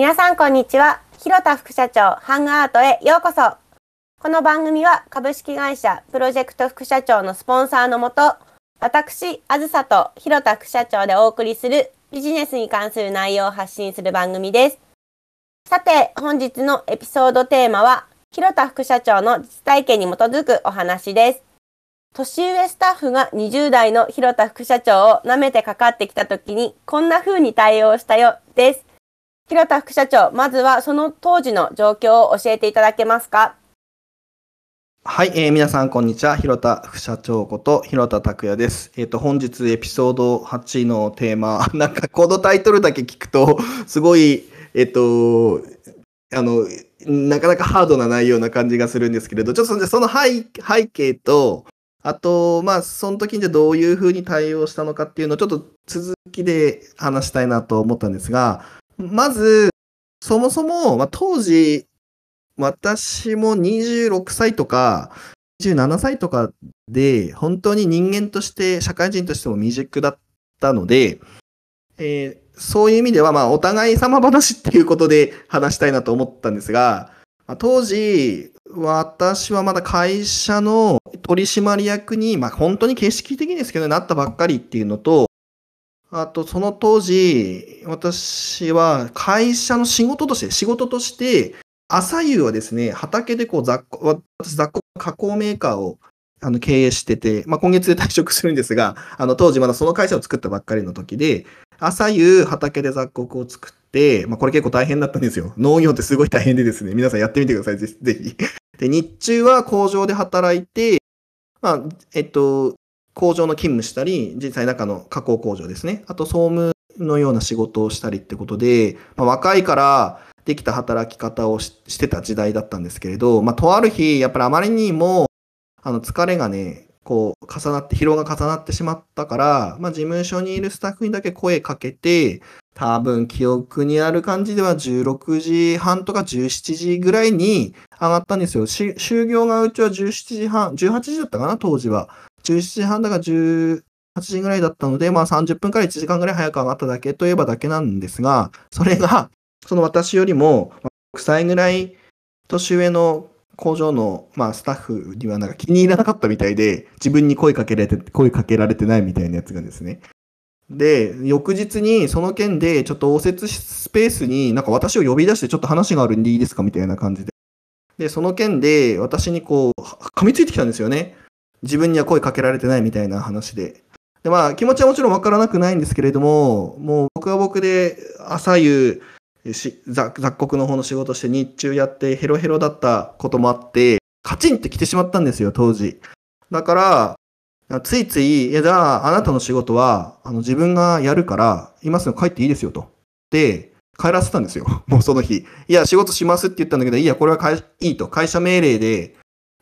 皆さんこんにちは。広田副社長ハングアートへようこそ。この番組は株式会社プロジェクト副社長のスポンサーのもと、私、あずさと広田副社長でお送りするビジネスに関する内容を発信する番組です。さて、本日のエピソードテーマは、広田副社長の実体験に基づくお話です。年上スタッフが20代の広田副社長を舐めてかかってきた時にこんな風に対応したよです。広田副社長、まずはその当時の状況を教えていただけますか？はい、えー、皆さんこんにちは。広田副社長こと広田拓也です。えっ、ー、と、本日エピソード8のテーマ、なんかこのタイトルだけ聞くと、すごい、えっ、ー、と、あの、なかなかハードな内容な感じがするんですけれど、ちょっとその背背景と、あと、まあ、その時にどういうふうに対応したのかっていうのをちょっと続きで話したいなと思ったんですが、まず、そもそも、まあ、当時、私も26歳とか、27歳とかで、本当に人間として、社会人としても未熟だったので、えー、そういう意味では、まあ、お互い様話っていうことで話したいなと思ったんですが、まあ、当時、私はまだ会社の取締役に、まあ、本当に形式的ですけど、なったばっかりっていうのと、あと、その当時、私は会社の仕事として、仕事として、朝夕はですね、畑でこう雑貨、私雑貨加工メーカーをあの経営してて、まあ、今月で退職するんですが、あの当時まだその会社を作ったばっかりの時で、朝夕畑で雑穀を作って、まあ、これ結構大変だったんですよ。農業ってすごい大変でですね、皆さんやってみてください、ぜひ。で、日中は工場で働いて、まあ、えっと、工場の勤務したり、実際中の加工工場ですね。あと総務のような仕事をしたりってことで、まあ、若いからできた働き方をしてた時代だったんですけれど、まあ、とある日、やっぱりあまりにも、あの、疲れがね、こう、重なって、疲労が重なってしまったから、まあ、事務所にいるスタッフにだけ声かけて、多分記憶にある感じでは16時半とか17時ぐらいに上がったんですよ。就業がうちは17時半、18時だったかな、当時は。17時半だか18時ぐらいだったので、まあ30分から1時間ぐらい早く上がっただけといえばだけなんですが、それが、その私よりも6歳ぐらい年上の工場の、まあ、スタッフにはなんか気に入らなかったみたいで、自分に声かけられて、声かけられてないみたいなやつがですね。で、翌日にその件で、ちょっと応接スペースになんか私を呼び出してちょっと話があるんでいいですかみたいな感じで。で、その件で私にこう、噛みついてきたんですよね。自分には声かけられてないみたいな話で。で、まあ、気持ちはもちろんわからなくないんですけれども、もう僕は僕で朝夕、雑穀の方の仕事して日中やってヘロヘロだったこともあって、カチンって来てしまったんですよ、当時。だから、ついつい、いや、じゃあ、あなたの仕事は、あの、自分がやるから、今すぐ帰っていいですよ、と。で、帰らせたんですよ。もうその日。いや、仕事しますって言ったんだけど、いや、これはいいと。会社命令で、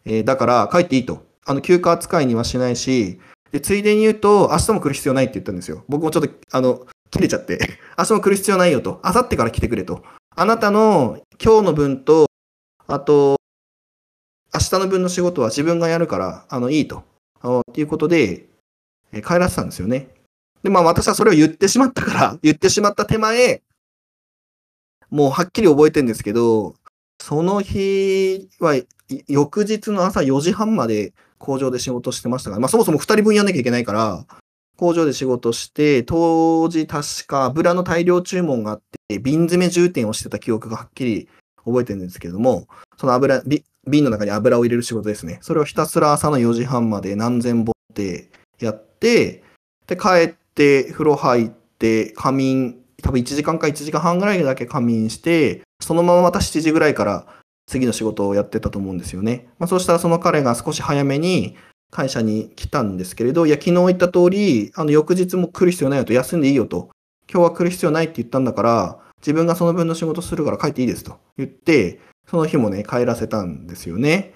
えー、だから帰っていいと。あの、休暇扱いにはしないし、で、ついでに言うと、明日も来る必要ないって言ったんですよ。僕もちょっと、あの、切れちゃって、明日も来る必要ないよと。明後日から来てくれと。あなたの今日の分と、あと、明日の分の仕事は自分がやるから、あの、いいと。っていうことで、え帰らせたんですよね。で、まあ私はそれを言ってしまったから、言ってしまった手前、もうはっきり覚えてるんですけど、その日は翌日の朝4時半まで工場で仕事してましたから、まあそもそも2人分やんなきゃいけないから、工場で仕事して、当時確か油の大量注文があって、瓶詰め充填をしてた記憶がはっきり覚えてるんですけれども、その油、瓶の中に油を入れる仕事ですね。それをひたすら朝の4時半まで何千本ってやって、で、帰って風呂入って仮眠、多分1時間か1時間半ぐらいだけ仮眠して、そのまままた7時ぐらいから次の仕事をやってたと思うんですよね。まあ、そうしたらその彼が少し早めに会社に来たんですけれど、いや、昨日言った通り、あの、翌日も来る必要ないよと、休んでいいよと、今日は来る必要ないって言ったんだから、自分がその分の仕事するから帰っていいですと言って、その日もね、帰らせたんですよね。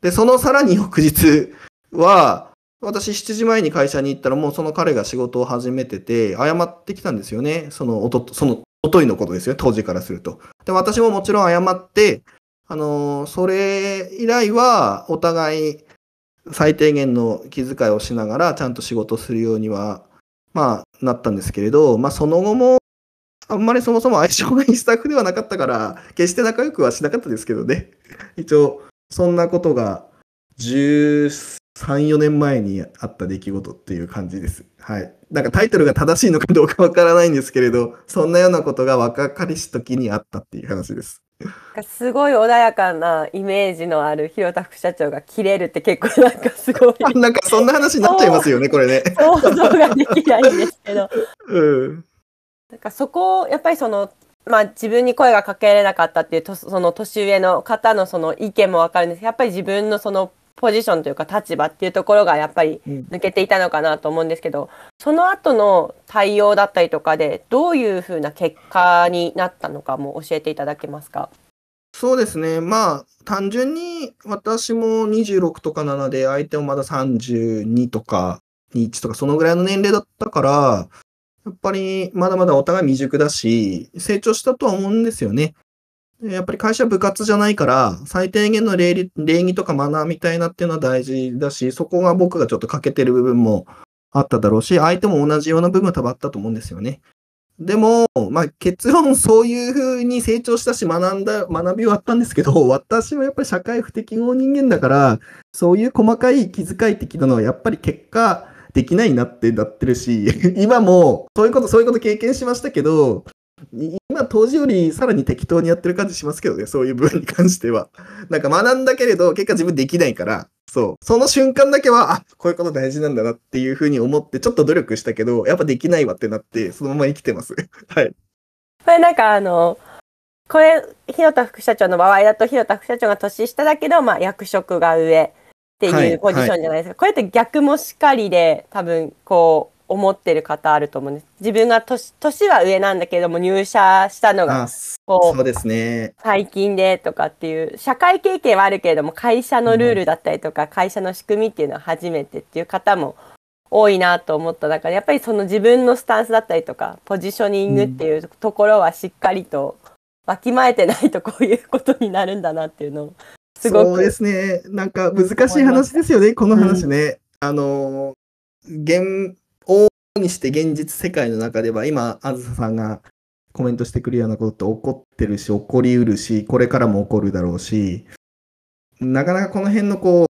で、そのさらに翌日は、私7時前に会社に行ったらもうその彼が仕事を始めてて、謝ってきたんですよね。そのおと、その、おといのことですよ、当時からすると。で、私ももちろん謝って、あのー、それ以来はお互い最低限の気遣いをしながらちゃんと仕事するようには、まあ、なったんですけれど、まあ、その後も、あんまりそもそも相性がいいスタッフではなかったから、決して仲良くはしなかったですけどね。一応、そんなことが13、4年前にあった出来事っていう感じです。はい。なんかタイトルが正しいのかどうかわからないんですけれど、そんなようなことが若かりし時にあったっていう話です。すごい穏やかなイメージのある広田副社長が切れるって結構なんかすごい なんかそんな話になっちゃいますよね、これね。想像ができないんですけど うん。なんかそこをやっぱりそのまあ自分に声がかけられなかったっていうとその年上の方のその意見もわかるんですけどやっぱり自分のそのポジションというか立場っていうところがやっぱりうん抜けていたのかなと思うんですけどその後の対応だったりとかでどういうふうな結果になったのかも教えていただけますか？そうですね。まあ、単純に私も26とか7で、相手もまだ32とか21とか、そのぐらいの年齢だったから、やっぱりまだまだお互い未熟だし、成長したとは思うんですよね。やっぱり会社部活じゃないから、最低限の礼儀とかマナーみたいなっていうのは大事だし、そこが僕がちょっと欠けてる部分もあっただろうし、相手も同じような部分は多分あったと思うんですよね。でも、まあ、結論、そういう風に成長したし、学んだ、学びはあったんですけど、私はやっぱり社会不適合人間だから、そういう細かい気遣い的なのは、やっぱり結果、できないなってなってるし、今も、そういうこと、そういうこと経験しましたけど、今、当時よりさらに適当にやってる感じしますけどね、そういう部分に関しては。なんか学んだけれど、結果自分できないから、そう。その瞬間だけは、あ、こういうこと大事なんだなっていうふうに思って、ちょっと努力したけど、やっぱできないわってなって、そのまま生きてます。はい。これなんかあのこれ広田副社長の場合だと広田副社長が年下だけど、まあ、役職が上ってはいいうポジションじゃないですか、これって逆もしかりで多分こう思ってる方あると思うんです自分が年年は上なんだけれども入社したのがあこそううですね。最近でとかっていう社会経験はあるけれども会社のルールだったりとか会社の仕組みっていうのは初めてっていう方も多いなと思った中でやっぱりその自分のスタンスだったりとかポジショニングっていうところはしっかりとわきまえてないとこういうことになるんだなっていうのをすごくそうですね。なんか難しい話ですよね、この話ね。あの、現、往々にして現実世界の中では、今、あずささんがコメントしてくるようなことって起こってるし、起こりうるし、これからも起こるだろうし、なかなかこの辺のこう、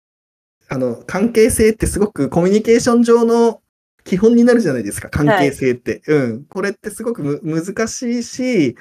あの、関係性ってすごくコミュニケーション上の基本になるじゃないですか、関係性って。うん。これってすごくむ難しいし、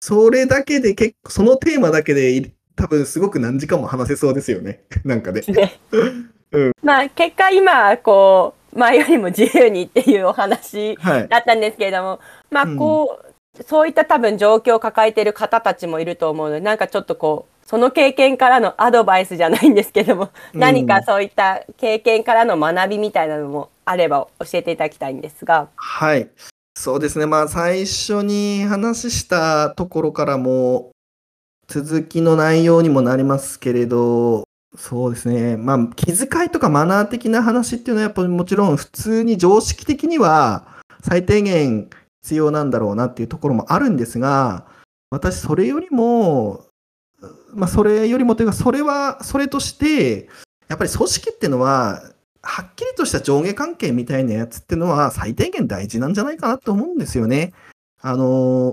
それだけで結構、そのテーマだけでい多分すごく何時間も話せそうですよね。なんかね。ね まあ結果今こう前よりも自由にっていうお話はい。だったんですけれどもまあこう、そういった多分状況を抱えている方たちもいると思うのでなんかちょっとこうその経験からのアドバイスじゃないんですけども、うん何かそういった経験からの学びみたいなのもあれば教えていただきたいんですが。はい。そうですね。まあ、最初に話したところからも、続きの内容にもなりますけれど、そうですね。まあ、気遣いとかマナー的な話っていうのは、やっぱりもちろん普通に常識的には最低限必要なんだろうなっていうところもあるんですが、私、それよりも、まあ、それよりもというか、それは、それとして、やっぱり組織っていうのは、はっきりとした上下関係みたいなやつっていうのは最低限大事なんじゃないかなと思うんですよね。あのー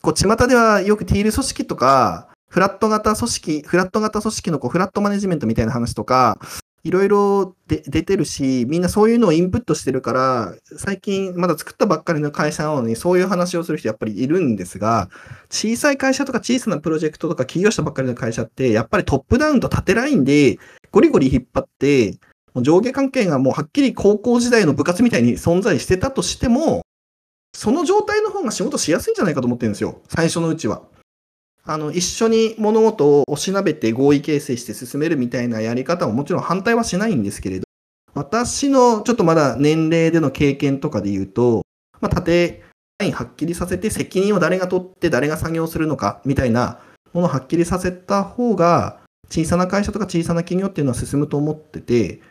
こう、巷ではよくティール組織とか、フラット型組織、フラット型組織のこうフラットマネジメントみたいな話とか、いろいろ出てるし、みんなそういうのをインプットしてるから、最近まだ作ったばっかりの会社なのに、そういう話をする人やっぱりいるんですが、小さい会社とか小さなプロジェクトとか起業したばっかりの会社って、やっぱりトップダウンと縦ラインでゴリゴリ引っ張って、もう上下関係がもうはっきり高校時代の部活みたいに存在してたとしても、その状態の方が仕事しやすいんじゃないかと思ってるんですよ。最初のうちは。あの、一緒に物事をおしなべて合意形成して進めるみたいなやり方ももちろん反対はしないんですけれど、私のちょっとまだ年齢での経験とかで言うと、まあ、縦ラインはっきりさせて責任を誰が取って誰が作業するのかみたいなものをはっきりさせた方が、小さな会社とか小さな企業っていうのは進むと思ってて、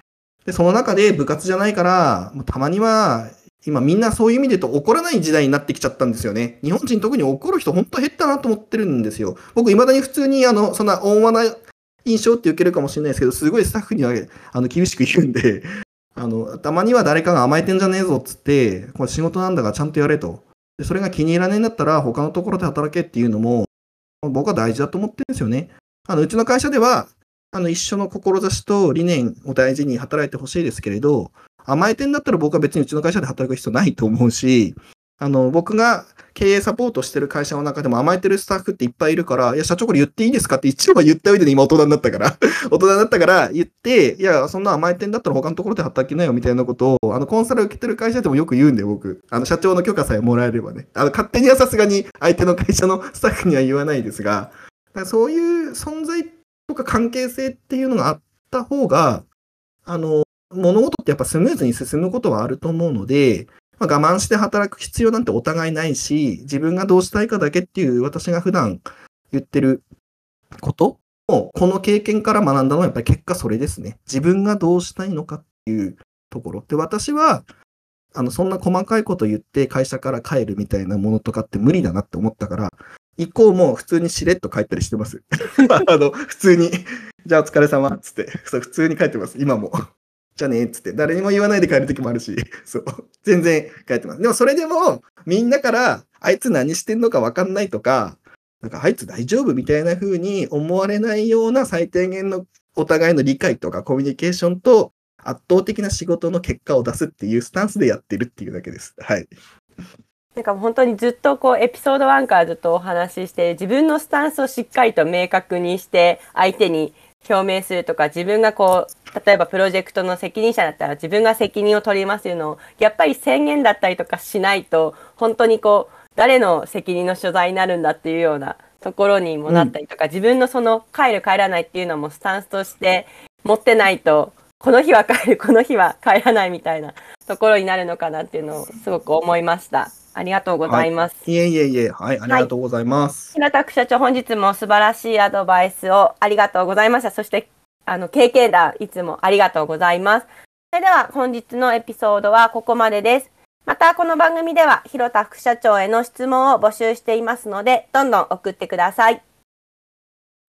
で、その中で部活じゃないから、たまには、今みんなそういう意味で言うと怒らない時代になってきちゃったんですよね。日本人特に怒る人本当減ったなと思ってるんですよ。僕未だに普通にあの、そんな温和な印象って受けるかもしれないですけど、すごいスタッフにはあの厳しく言うんで、あの、たまには誰かが甘えてんじゃねえぞっつって、これ仕事なんだからちゃんとやれと。でそれが気に入らないんだったら他のところで働けっていうのも僕は大事だと思ってるんですよね。あのうちの会社ではあの一緒の志と理念を大事に働いてほしいですけれど甘えてんだったら僕は別にうちの会社で働く必要ないと思うしあの僕が経営サポートしてる会社の中でも甘えてるスタッフっていっぱいいるから、いや、社長これ言っていいですかって一応は言った上で今大人になったから、大人になったから言って、いや、そんな甘えてんだったら他のところで働きなよみたいなことを、あの、コンサル受けてる会社でもよく言うんだよ、僕。あの、社長の許可さえもらえればね。あの、勝手にはさすがに相手の会社のスタッフには言わないですが、だからそういう存在とか関係性っていうのがあった方が、あの、物事ってやっぱスムーズに進むことはあると思うので、まあ、我慢して働く必要なんてお互いないし、自分がどうしたいかだけっていう私が普段言ってることを、この経験から学んだのはやっぱり結果それですね。自分がどうしたいのかっていうところ。で、私は、あの、そんな細かいこと言って会社から帰るみたいなものとかって無理だなって思ったから、以降も普通にしれっと帰ったりしてます。あの、普通に、じゃあお疲れ様っつって、そう普通に帰ってます、今も。じゃあねっつって、誰にも言わないで帰るときもあるし、そう、全然帰ってます。でもそれでも、みんなから、あいつ何してんのか分かんないとか、なんかあいつ大丈夫みたいな風に思われないような最低限のお互いの理解とかコミュニケーションと圧倒的な仕事の結果を出すっていうスタンスでやってるっていうだけです。はい。なんか本当にずっとこうエピソード1からずっとお話しして自分のスタンスをしっかりと明確にして相手に表明するとか自分がこう例えばプロジェクトの責任者だったら自分が責任を取りますというのをやっぱり宣言だったりとかしないと本当にこう誰の責任の所在になるんだっていうようなところにもなったりとか、自分のその帰る帰らないっていうのもスタンスとして持ってないとこの日は帰るこの日は帰らないみたいなところになるのかなっていうのをすごく思いました。ありがとうございます。いえいえいえ、はい、ありがとうございます。平田副社長、本日も素晴らしいアドバイスをありがとうございました。そして、あの、経験談、いつもありがとうございます。それでは、本日のエピソードはここまでです。また、この番組では、広田副社長への質問を募集していますので、どんどん送ってください。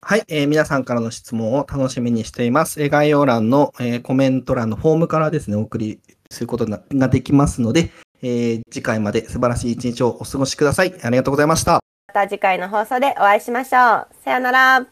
はい、えー皆さんからの質問を楽しみにしています。えー概要欄の、えーコメント欄のフォームからですね、お送りすることがができますので、えー次回まで素晴らしい一日をお過ごしください。ありがとうございました。また次回の放送でお会いしましょう。さよなら。